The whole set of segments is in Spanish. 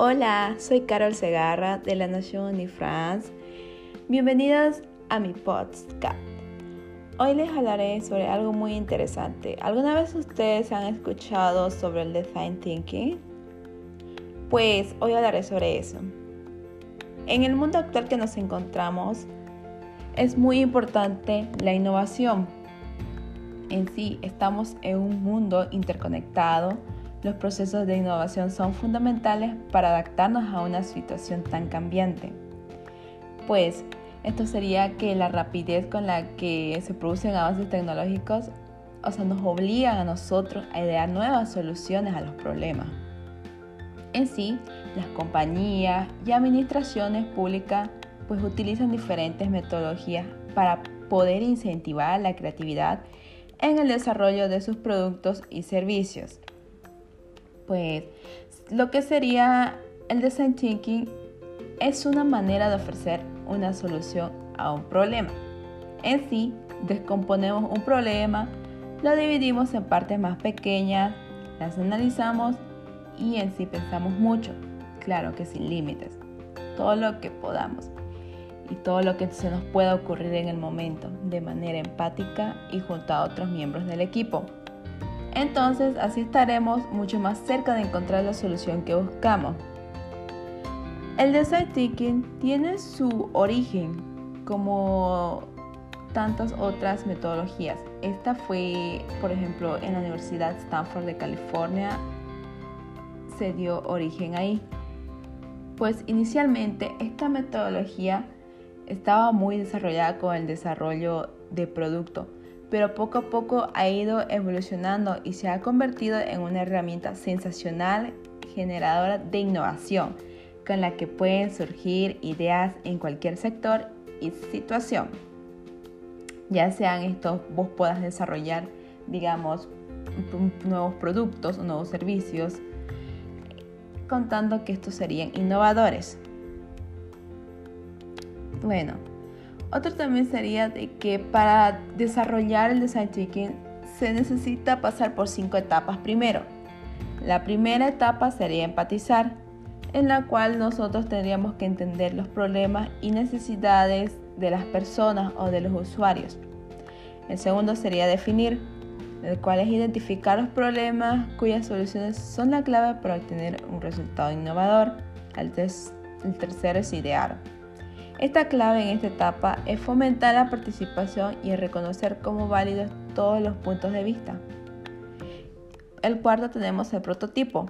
Hola, soy Carol Segarra de la Nación Unifrance. Bienvenidos a mi podcast. Hoy les hablaré sobre algo muy interesante. ¿Alguna vez ustedes han escuchado sobre el design thinking? Pues hoy hablaré sobre eso. En el mundo actual que nos encontramos es muy importante la innovación. En sí, estamos en un mundo interconectado los procesos de innovación son fundamentales para adaptarnos a una situación tan cambiante. Pues esto sería que la rapidez con la que se producen avances tecnológicos o sea, nos obligan a nosotros a idear nuevas soluciones a los problemas. En sí, las compañías y administraciones públicas pues utilizan diferentes metodologías para poder incentivar la creatividad en el desarrollo de sus productos y servicios pues lo que sería el design thinking es una manera de ofrecer una solución a un problema. En sí, descomponemos un problema, lo dividimos en partes más pequeñas, las analizamos y en sí pensamos mucho, claro que sin límites, todo lo que podamos y todo lo que se nos pueda ocurrir en el momento, de manera empática y junto a otros miembros del equipo. Entonces así estaremos mucho más cerca de encontrar la solución que buscamos. El design thinking tiene su origen como tantas otras metodologías. Esta fue, por ejemplo, en la Universidad Stanford de California, se dio origen ahí. Pues inicialmente esta metodología estaba muy desarrollada con el desarrollo de producto pero poco a poco ha ido evolucionando y se ha convertido en una herramienta sensacional generadora de innovación, con la que pueden surgir ideas en cualquier sector y situación. Ya sean estos, vos puedas desarrollar, digamos, nuevos productos o nuevos servicios, contando que estos serían innovadores. Bueno, otro también sería de que para desarrollar el design thinking se necesita pasar por cinco etapas primero. La primera etapa sería empatizar, en la cual nosotros tendríamos que entender los problemas y necesidades de las personas o de los usuarios. El segundo sería definir, el cual es identificar los problemas cuyas soluciones son la clave para obtener un resultado innovador. El, tercero es idear esta clave en esta etapa es fomentar la participación y reconocer como válidos todos los puntos de vista. El cuarto tenemos el prototipo.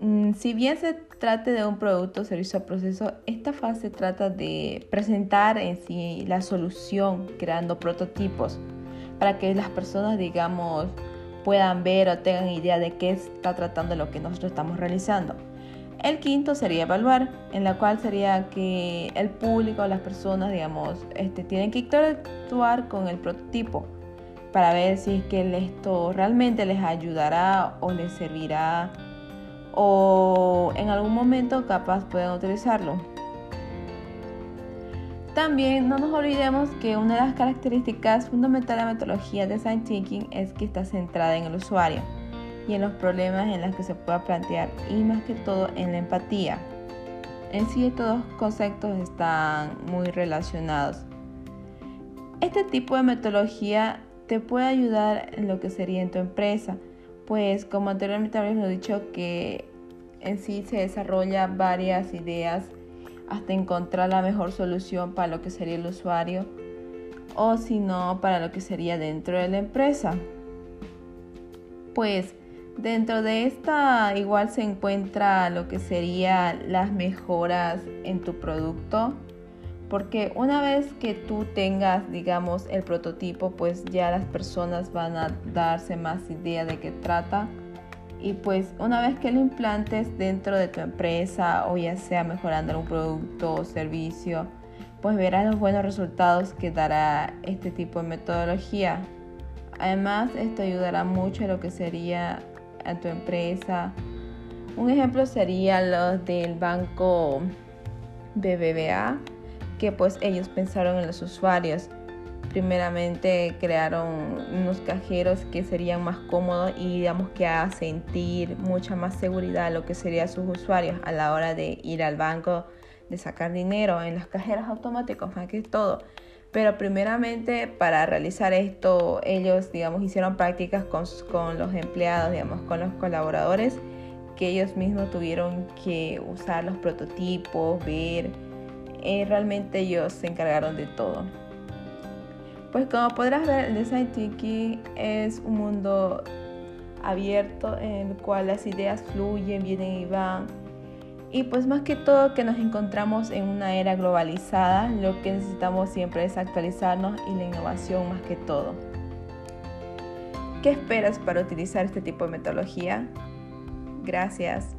Mm, si bien se trate de un producto, servicio o proceso, esta fase trata de presentar en sí la solución creando prototipos para que las personas, digamos, puedan ver o tengan idea de qué está tratando lo que nosotros estamos realizando. El quinto sería evaluar, en la cual sería que el público, las personas, digamos, este, tienen que interactuar con el prototipo para ver si es que esto realmente les ayudará o les servirá o en algún momento capaz pueden utilizarlo. También no nos olvidemos que una de las características fundamentales de la metodología de Design Thinking es que está centrada en el usuario y en los problemas en los que se pueda plantear y más que todo en la empatía. En sí estos dos conceptos están muy relacionados. Este tipo de metodología te puede ayudar en lo que sería en tu empresa, pues como anteriormente habíamos dicho que en sí se desarrolla varias ideas hasta encontrar la mejor solución para lo que sería el usuario o si no para lo que sería dentro de la empresa. Pues Dentro de esta igual se encuentra lo que sería las mejoras en tu producto, porque una vez que tú tengas, digamos, el prototipo, pues ya las personas van a darse más idea de qué trata. Y pues una vez que lo implantes dentro de tu empresa o ya sea mejorando algún producto o servicio, pues verás los buenos resultados que dará este tipo de metodología. Además, esto ayudará mucho a lo que sería a tu empresa. Un ejemplo sería los del banco BBVA, que pues ellos pensaron en los usuarios. primeramente crearon unos cajeros que serían más cómodos y digamos que a sentir mucha más seguridad lo que serían sus usuarios a la hora de ir al banco, de sacar dinero en las cajeras automáticas, más que todo. Pero primeramente para realizar esto ellos digamos hicieron prácticas con, con los empleados, digamos con los colaboradores que ellos mismos tuvieron que usar los prototipos, ver, eh, realmente ellos se encargaron de todo. Pues como podrás ver, el Design Thinking es un mundo abierto en el cual las ideas fluyen, vienen y van. Y pues más que todo que nos encontramos en una era globalizada, lo que necesitamos siempre es actualizarnos y la innovación más que todo. ¿Qué esperas para utilizar este tipo de metodología? Gracias.